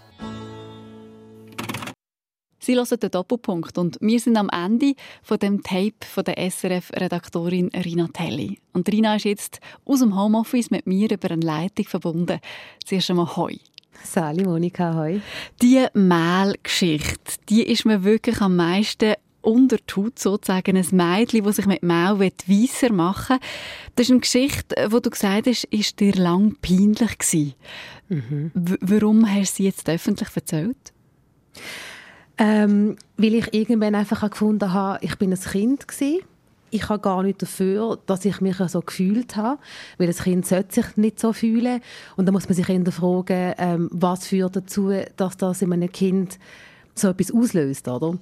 Sie hören den Doppelpunkt und wir sind am Ende von dem Tape von der SRF-Redaktorin Rina Telli. Und Rina ist jetzt aus dem Homeoffice mit mir über eine Leitung verbunden. Zuerst einmal Hoi. Sali Monika, hoi. Die Mehlgeschichte, die ist mir wirklich am meisten unter die Haut sozusagen ein Mädchen, das sich mit Mehl weisser machen will. Das ist eine Geschichte, wo du gesagt hast, ist dir lang peinlich gewesen. Mhm. Warum hast du sie jetzt öffentlich erzählt? Ähm, weil ich irgendwann einfach gefunden habe, ich bin ein Kind gewesen. Ich habe gar nicht dafür, dass ich mich so gefühlt habe, weil das Kind sollte sich nicht so fühlen. Und da muss man sich eher fragen, ähm, was führt dazu, dass das in einem Kind so etwas auslöst, oder?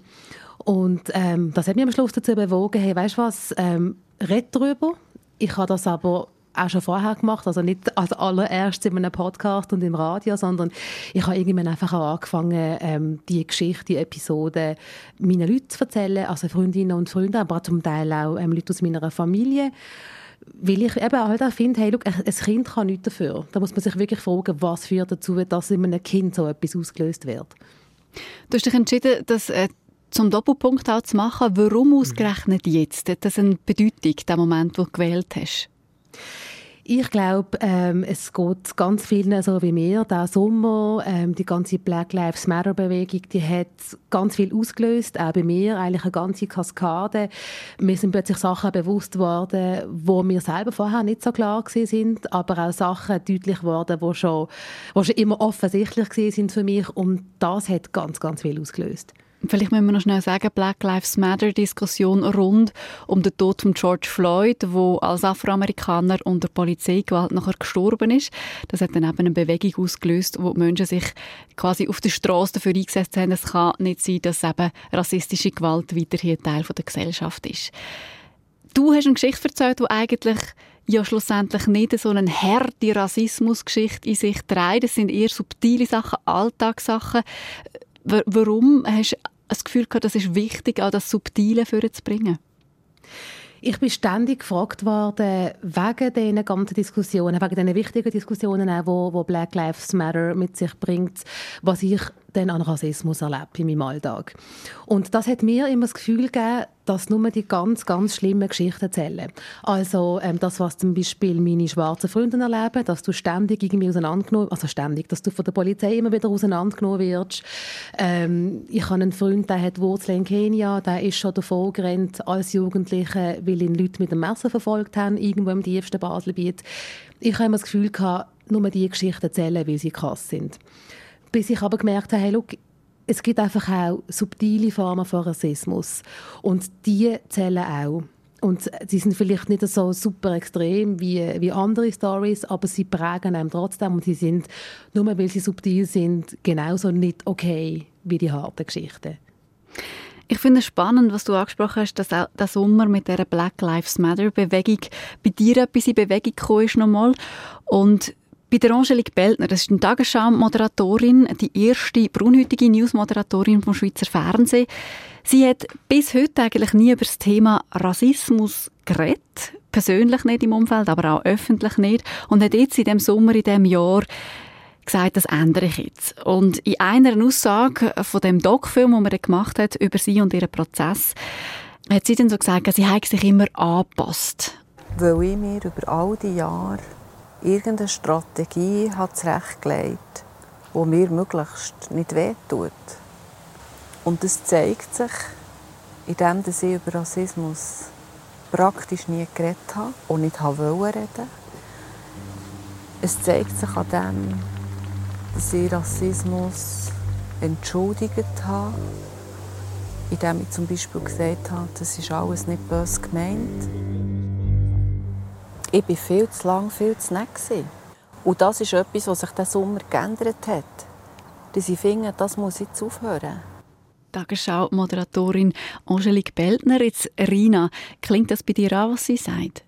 Und ähm, das hat mich am Schluss dazu bewogen, hey, weißt du was, ähm, red darüber. Ich habe das aber auch schon vorher gemacht, also nicht als allererst in einem Podcast und im Radio, sondern ich habe irgendwann einfach auch angefangen, ähm, die Geschichte, die Episode meinen Leuten zu erzählen, also Freundinnen und Freunde, aber zum Teil auch ähm, Leute aus meiner Familie weil ich eben halt auch finde, hey, look, ein Kind kann nichts dafür. Da muss man sich wirklich fragen, was führt dazu, dass in einem Kind so etwas ausgelöst wird. Du hast dich entschieden, das äh, zum Doppelpunkt auch zu machen. Warum ausgerechnet jetzt? Hat das eine Bedeutung, der Moment, wo du gewählt hast? Ich glaube, ähm, es geht ganz vielen so wie mir. Der Sommer, ähm, die ganze Black Lives Matter Bewegung, die hat ganz viel ausgelöst, auch bei mir, eigentlich eine ganze Kaskade. Mir sind plötzlich Sachen bewusst worden, wo mir selber vorher nicht so klar gewesen sind, aber auch Sachen deutlich geworden, wo schon, wo schon immer offensichtlich gewesen sind für mich und das hat ganz, ganz viel ausgelöst. Vielleicht müssen wir noch schnell sagen, Black Lives Matter Diskussion rund um den Tod von George Floyd, wo als Afroamerikaner unter Polizeigewalt nachher gestorben ist. Das hat dann eben eine Bewegung ausgelöst, wo die Menschen sich quasi auf der Straße dafür eingesetzt haben. Es kann nicht sein, dass eben rassistische Gewalt weiterhin Teil der Gesellschaft ist. Du hast eine Geschichte erzählt, die eigentlich ja schlussendlich nicht so eine harte Rassismusgeschichte in sich trägt. Das sind eher subtile Sachen, Alltagssachen. Warum hast das Gefühl gehabt, das ist wichtig, auch das Subtile vorzubringen? Ich bin ständig gefragt worden, wegen diesen ganzen Diskussionen, wegen diesen wichtigen Diskussionen, die Black Lives Matter mit sich bringt, was ich denn an Rassismus erlebt in meinem Alltag. Und das hat mir immer das Gefühl gegeben, dass nur die ganz, ganz schlimmen Geschichten zählen. Also ähm, das, was zum Beispiel meine schwarzen Freunde erleben, dass du ständig irgendwie auseinandergenommen, also ständig, dass du von der Polizei immer wieder auseinandergenommen wirst. Ähm, ich habe einen Freund, der hat Wurzeln in Kenia, der ist schon davor gerannt als Jugendlicher, weil ihn Leute mit dem Messer verfolgt haben, irgendwo im tiefsten Baselbiet. Ich habe immer das Gefühl gehabt, nur die Geschichten zählen, weil sie krass sind. Bis ich aber gemerkt habe, hey, look, es gibt einfach auch subtile Formen von Rassismus. Und die zählen auch. Und sie sind vielleicht nicht so super extrem wie, wie andere Stories, aber sie prägen einem trotzdem und sie sind, nur weil sie subtil sind, genauso nicht okay wie die harten Geschichten. Ich finde es spannend, was du angesprochen hast, dass auch der Sommer mit der Black Lives Matter Bewegung bei dir etwas in Bewegung gekommen ist nochmal. Und bei der Angelique Beltner, das ist eine Tagesschau-Moderatorin, die erste braunhütige News-Moderatorin vom Schweizer Fernsehen. Sie hat bis heute eigentlich nie über das Thema Rassismus geredet. Persönlich nicht im Umfeld, aber auch öffentlich nicht. Und hat jetzt in dem Sommer, in dem Jahr, gesagt, das ändere ich jetzt. Und in einer Aussage von dem Doc-Film, den man gemacht hat, über sie und ihren Prozess, hat sie dann so gesagt, sie habe sich immer angepasst. Weil ich mir über all die Jahre irgendeine Strategie hat zurechtgelegt, die mir möglichst nicht wehtut. Und das zeigt sich, indem ich über Rassismus praktisch nie geredet habe und nicht wollte reden. Es zeigt sich an dem, dass ich Rassismus entschuldigt habe, indem ich zum Beispiel gesagt habe, das ist alles nicht böse gemeint ich war viel zu lang, viel zu nett. Und das ist etwas, was sich diesen Sommer geändert hat. Dass ich finde, das muss jetzt aufhören. Tagesschau-Moderatorin Angelique Beltner. Jetzt, Rina, klingt das bei dir an, was sie sagt?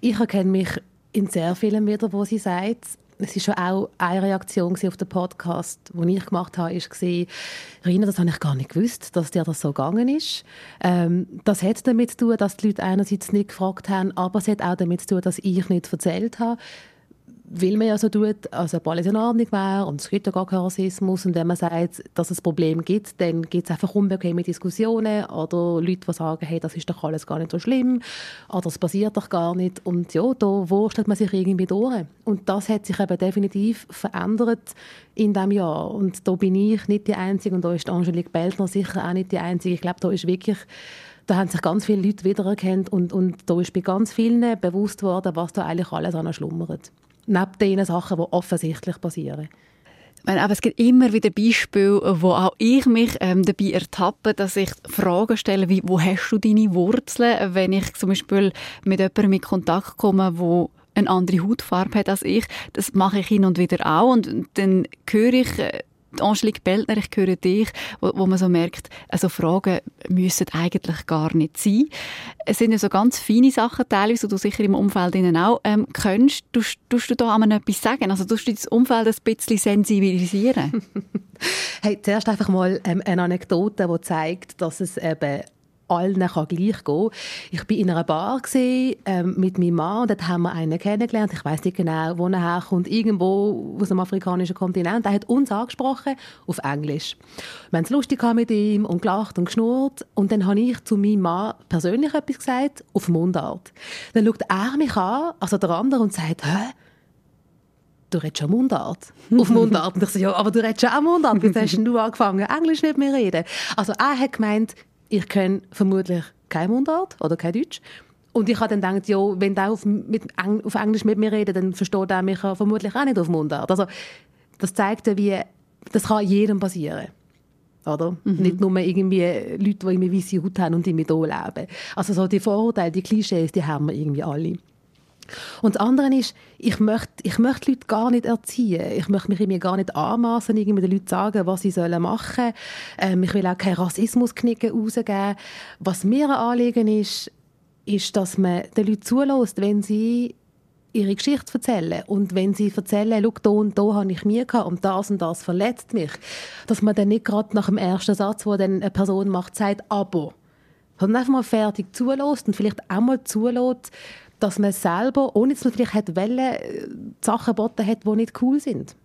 Ich erkenne mich in sehr vielen wieder, wo sie sagt, es ist schon auch eine Reaktion auf den Podcast, den ich gemacht habe, ist gesehen, Rina, das habe ich gar nicht gewusst, dass dir das so gegangen ist. Ähm, das hat damit zu tun, dass die Leute einerseits nicht gefragt haben, aber es hat auch damit zu tun, dass ich nicht erzählt habe weil man ja so tut, als ob alles in Ordnung wäre und es gibt ja gar keinen Rassismus und wenn man sagt, dass es Problem gibt, dann gibt es einfach unbequeme Diskussionen oder Leute, die sagen, hey, das ist doch alles gar nicht so schlimm oder das passiert doch gar nicht und ja, da wurstelt man sich irgendwie durch und das hat sich eben definitiv verändert in diesem Jahr und da bin ich nicht die Einzige und da ist Angelique Beltner sicher auch nicht die Einzige. Ich glaube, da ist wirklich da haben sich ganz viele Leute wiedererkannt und, und da ist bei ganz vielen bewusst worden, was da eigentlich alles an schlummert neben den Sachen, die offensichtlich passieren. Aber es gibt immer wieder Beispiele, wo auch ich mich ähm, dabei ertappe, dass ich Fragen stelle, wie, wo hast du deine Wurzeln, wenn ich zum Beispiel mit jemandem in Kontakt komme, wo eine andere Hautfarbe hat als ich. Das mache ich hin und wieder auch und dann höre ich äh, Angelique Beltner, ich höre dich, wo, wo, man so merkt, also Fragen müssen eigentlich gar nicht sein. Es sind ja so ganz feine Sachen teilweise, die du sicher im Umfeld auch ähm, kennst. Tust, du da einmal etwas sagen? Also tust du das Umfeld ein bisschen sensibilisieren? hey, zuerst einfach mal ähm, eine Anekdote, die zeigt, dass es eben allen kann gleich gehen. Ich war in einer Bar gewesen, ähm, mit meinem Mann und dort haben wir einen kennengelernt. Ich weiß nicht genau, wo er herkommt. Irgendwo aus dem afrikanischen Kontinent. Er hat uns angesprochen auf Englisch. Wir haben es lustig mit ihm und gelacht und geschnurrt. Und dann habe ich zu meinem Mann persönlich etwas gesagt auf Mundart. Dann schaut er mich an, also der andere, und sagt, hä? du redest schon Mundart. Auf Mundart. Und ich so, ja, aber du redest schon auch Mundart. Wieso hast du angefangen, Englisch nicht mehr reden? Also er hat gemeint, ich kenne vermutlich kein Mundart oder kein Deutsch. Und ich habe dann gedacht, ja, wenn der auf, mit, auf Englisch mit mir redet, dann versteht er mich vermutlich auch nicht auf Mundart. Also das zeigt ja, wie, das kann jedem passieren. Oder? Mhm. Nicht nur irgendwie Leute, die irgendwie weiße Haut haben und die mit hier leben. Also so die Vorurteile, die Klischees, die haben wir irgendwie alle. Und das andere ist, ich möchte, ich möchte Leute gar nicht erziehen. Ich möchte mich irgendwie gar nicht anmaßen, irgendwie den Leuten sagen, was sie sollen machen. Ähm, ich will auch keinen Rassismusknicken rausgeben. Was mir ein Anliegen ist, ist, dass man den Leuten zulässt, wenn sie ihre Geschichte erzählen. Und wenn sie erzählen, schau, da und da habe ich mir gehabt und das und das verletzt mich, dass man dann nicht gerade nach dem ersten Satz, wo dann eine Person macht, sagt, aber. Sondern einfach mal fertig zulässt und vielleicht auch mal zulässt, dass man selber, ohne dass man vielleicht hat wollen, äh, Sachen geboten hat, die nicht cool sind.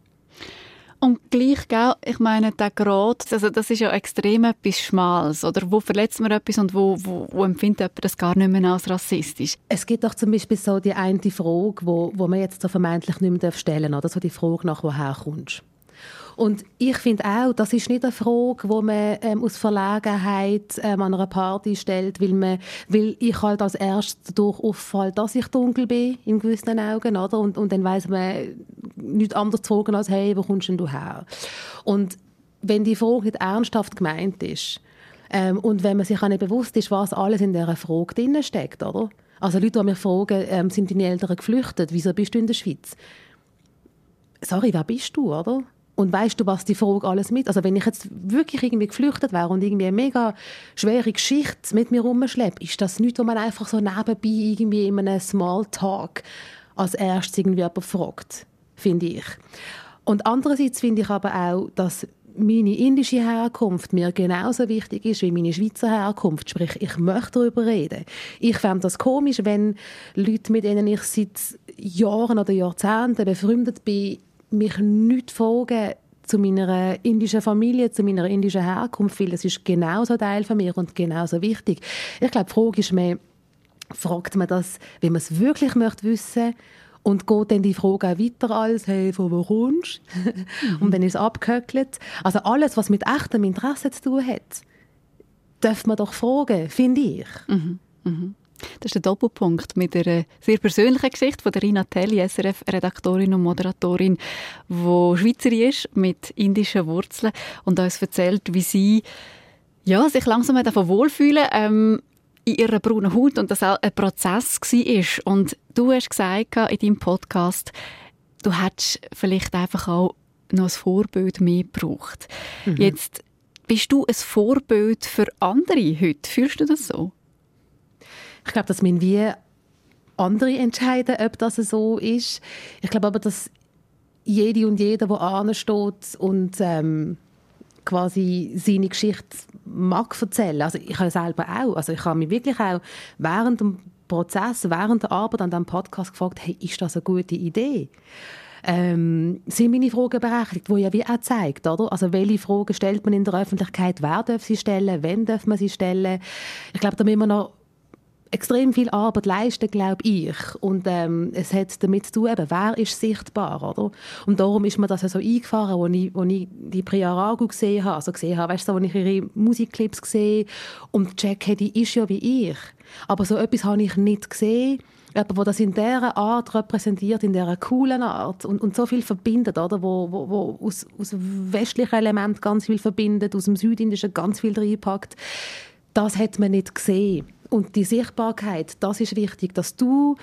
Und gleich, gell, ich meine, der Grad, also das ist ja extrem etwas Schmales, oder? Wo verletzt man etwas und wo, wo, wo empfindet jemand das gar nicht mehr als rassistisch? Es gibt doch zum Beispiel so die eine Frage, wo, wo man jetzt so vermeintlich nicht mehr stellen darf, oder so die Frage nach, woher kommst und ich finde auch, das ist nicht eine Frage, die man ähm, aus Verlegenheit ähm, an einer Party stellt, weil, man, weil ich halt als erstes dadurch auffalle, dass ich dunkel bin, in gewissen Augen, oder? Und, und dann weiß man nichts anderes zu fragen als, hey, wo kommst denn du her? Und wenn die Frage nicht ernsthaft gemeint ist, ähm, und wenn man sich auch nicht bewusst ist, was alles in dieser Frage drin steckt, oder? Also Leute, die mich fragen, ähm, sind deine Eltern geflüchtet? Wieso bist du in der Schweiz? Sorry, wer bist du, oder? Und weißt du, was die Frage alles mit? Also wenn ich jetzt wirklich irgendwie geflüchtet wäre und irgendwie eine mega schwere Geschichte mit mir rumschleppe, ist das nichts, wo man einfach so nebenbei irgendwie in einem Smalltalk als erstes irgendwie jemand fragt, finde ich. Und andererseits finde ich aber auch, dass meine indische Herkunft mir genauso wichtig ist wie meine Schweizer Herkunft. Sprich, ich möchte darüber reden. Ich fände das komisch, wenn Leute, mit denen ich seit Jahren oder Jahrzehnten befreundet bin, mich nicht fragen zu meiner indischen Familie, zu meiner indischen Herkunft, weil das ist genauso Teil von mir und genauso wichtig. Ich glaube, die Frage ist mehr, fragt man das, wenn man es wirklich möchte wissen und geht dann die Frage auch weiter als «Hey, von wo kommst und dann ist es abgehöckelt. Also alles, was mit echtem Interesse zu tun hat, darf man doch fragen, finde ich. Mhm. Mhm. Das ist der Doppelpunkt mit einer sehr persönlichen Geschichte von der Rina Telli, SRF-Redaktorin und Moderatorin, die Schweizerin ist, mit indischen Wurzeln und uns erzählt, wie sie ja, sich langsam davon wohlfühlen ähm, in ihrer braunen Haut und das auch ein Prozess war. Und du hast gesagt in deinem Podcast, du hättest vielleicht einfach auch noch ein Vorbild mehr gebraucht. Mhm. Jetzt bist du ein Vorbild für andere heute. Fühlst du das so? Ich glaube, dass wir wie andere entscheiden, ob das so ist. Ich glaube aber, dass jede und jeder, der ansteht und ähm, quasi seine Geschichte mag erzählen. Also ich habe selber auch. Also ich habe mich wirklich auch während dem Prozess, während der Arbeit an diesem Podcast gefragt, hey, ist das eine gute Idee? Ähm, sind meine Fragen berechtigt, wo ja wie auch zeigt, oder? Also welche Fragen stellt man in der Öffentlichkeit, wer darf sie stellen, wann darf man sie stellen? Ich glaube, da müssen wir noch extrem viel Arbeit leisten, glaube ich. Und ähm, es hat damit zu tun, eben, wer ist sichtbar, oder? Und darum ist mir das ja so eingefahren, als ich, ich die Priya Ragu gesehen habe, also gesehen habe, weißt du, als ich ihre Musikclips gesehen und Jack die ist ja wie ich. Aber so etwas habe ich nicht gesehen. Jemand, der das in dieser Art repräsentiert, in dieser coolen Art und, und so viel verbindet, oder? Wo, wo, wo aus, aus westlichen Elementen ganz viel verbindet, aus dem Südindischen ganz viel reinpackt. Das hat man nicht gesehen. Und die Sichtbarkeit, das ist wichtig, dass du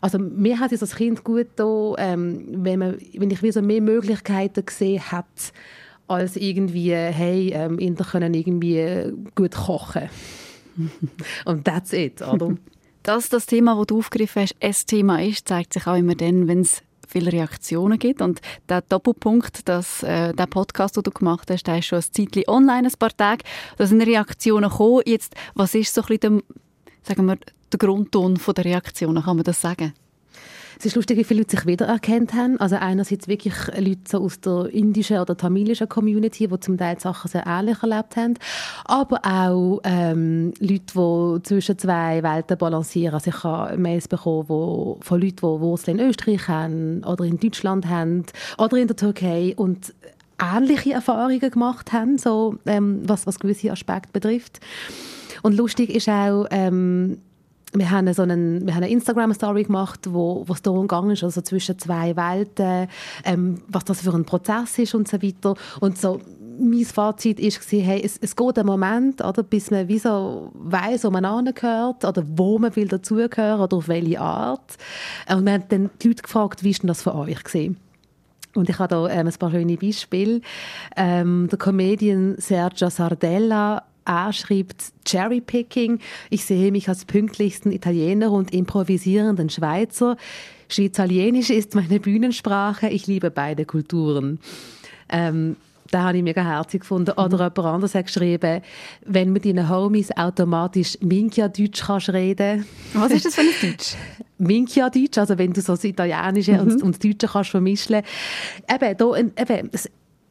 also mir hat es als Kind gut da, ähm, wenn, man, wenn ich so mehr Möglichkeiten gesehen habe, als irgendwie, hey, ähm, Inder können irgendwie gut kochen. Und that's it, oder? Dass das Thema, das du aufgegriffen hast, ein Thema ist, zeigt sich auch immer dann, wenn es viele Reaktionen gibt. Und der Doppelpunkt, dass, äh, der Podcast, den du gemacht hast, der ist schon ein Zeitchen online, ein paar Tage. Da sind Reaktionen gekommen. Jetzt, was ist so ein bisschen der sagen wir, der Grundton der Reaktionen, kann man das sagen? Es ist lustig, wie viele Leute sich wiedererkannt haben. Also einerseits wirklich Leute aus der indischen oder tamilischen Community, die zum Teil Sachen sehr ähnlich erlebt haben, aber auch ähm, Leute, die zwischen zwei Welten balancieren. Also ich habe Mails bekommen wo, von Leuten, die Wurzeln in Österreich haben oder in Deutschland haben oder in der Türkei und ähnliche Erfahrungen gemacht haben, so, ähm, was, was gewisse Aspekte betrifft. Und lustig ist auch, ähm, wir haben so einen, wir haben eine Instagram-Story gemacht, wo, es darum gegangen ist, also zwischen zwei Welten, ähm, was das für ein Prozess ist und so weiter. Und so, mein Fazit ist hey, es, es geht ein Moment, oder, bis man wie so weiss, wo man angehört oder wo man will dazugehören oder auf welche Art. Und wir haben dann die Leute gefragt, wie ist denn das für euch gesehen? Und ich habe da ähm, ein paar schöne Beispiele. Ähm, der Comedian Sergio Sardella A schreibt Cherrypicking. Ich sehe mich als pünktlichsten Italiener und improvisierenden Schweizer. Schweizalienisch ist meine Bühnensprache. Ich liebe beide Kulturen. Ähm, da habe ich mega herzig gefunden. Oder mhm. jemand anderes hat geschrieben, wenn mit deinen Homies automatisch Minkia-Deutsch kannst reden. Was ist das für ein Deutsch? Minkia-Deutsch, also wenn du so das Italienische mhm. und, und das Deutsche kannst vermischen. Eben, da, eben,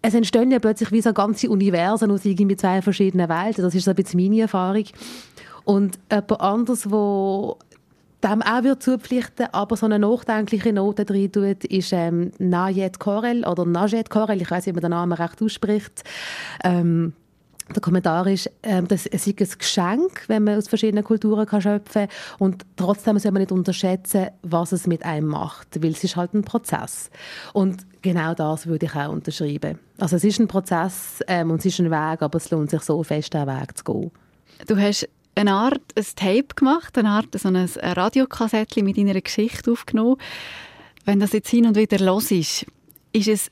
es entstehen ja plötzlich wie so ganze Universen aus irgendwie zwei verschiedenen Welten. Das ist so ein bisschen meine Erfahrung. Und jemand anderes, wo dem auch wird zupflichten, aber so eine nachdenkliche Note drin tut, ist ähm, Najet Korel oder Najet Korel, ich weiß nicht, wie man den Namen recht ausspricht. Ähm, der Kommentar ist, ähm, das, es ist ein Geschenk, wenn man aus verschiedenen Kulturen kann schöpfen kann. Und trotzdem soll man nicht unterschätzen, was es mit einem macht, weil es ist halt ein Prozess. Und genau das würde ich auch unterschreiben. Also es ist ein Prozess ähm, und es ist ein Weg, aber es lohnt sich so fest, diesen Weg zu gehen. Du hast eine Art ein Tape gemacht, eine Art so ein Radiokassettchen mit deiner Geschichte aufgenommen. Wenn das jetzt hin und wieder los ist, ist es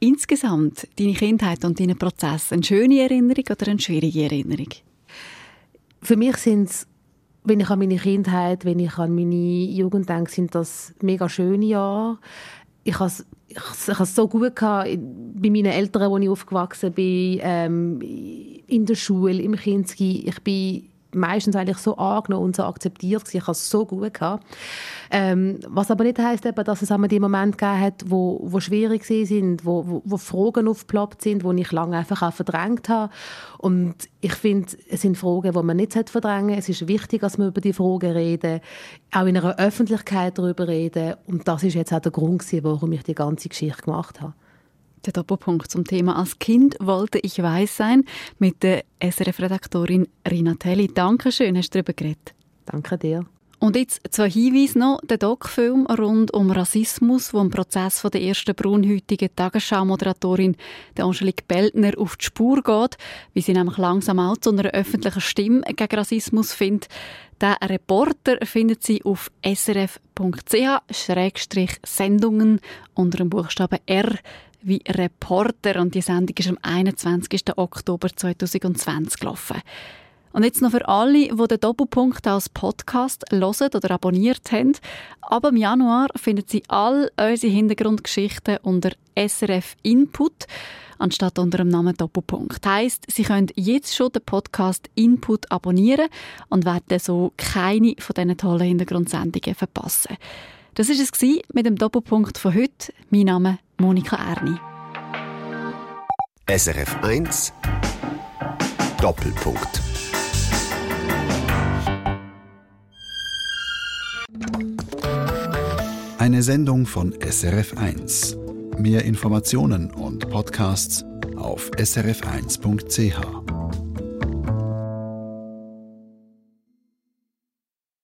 insgesamt deine Kindheit und deinen Prozess eine schöne Erinnerung oder eine schwierige Erinnerung? Für mich sind es, wenn ich an meine Kindheit, wenn ich an meine Jugend denke, sind das mega schöne Jahre. Ich habe ich, ich es so gut gehabt bei meinen Eltern, wo ich aufgewachsen bin, ähm, in der Schule, im Kinski. Ich bin meistens eigentlich so angenommen und so akzeptiert gewesen. Ich habe es so gut gehabt. Ähm, was aber nicht heisst, eben, dass es einmal die Momente gegeben hat, wo, wo schwierig sind, wo, wo, wo Fragen aufgeploppt sind, die ich lange einfach auch verdrängt habe. Und ich finde, es sind Fragen, die man nicht verdrängen sollte. Es ist wichtig, dass wir über die Fragen reden, auch in einer Öffentlichkeit darüber reden. Und das ist jetzt auch der Grund, warum ich die ganze Geschichte gemacht habe. Der Doppelpunkt zum Thema «Als Kind wollte ich weiß sein» mit der SRF-Redaktorin Rina Telli. Dankeschön, hast du darüber geredet. Danke dir. Und jetzt zwei Hinweise noch. Der Doc-Film rund um Rassismus, wo im Prozess von der ersten braunhäutigen Tagesschau-Moderatorin Angelique Beltner auf die Spur geht, wie sie nämlich langsam auch zu einer öffentlichen Stimme gegen Rassismus findet. Der Reporter findet sie auf srf.ch-sendungen unter dem Buchstaben R wie Reporter und die Sendung ist am 21. Oktober 2020 gelaufen. Und jetzt noch für alle, die den Doppelpunkt als Podcast hören oder abonniert haben. Ab im Januar finden Sie all unsere Hintergrundgeschichten unter SRF Input anstatt unter dem Namen Doppelpunkt. Heißt, Sie können jetzt schon den Podcast Input abonnieren und werden so keine von diesen tollen Hintergrundsendungen verpassen. Das ist es mit dem Doppelpunkt von heute. Mein Name Monika Erni. SRF 1 Doppelpunkt. Eine Sendung von SRF 1. Mehr Informationen und Podcasts auf srf1.ch.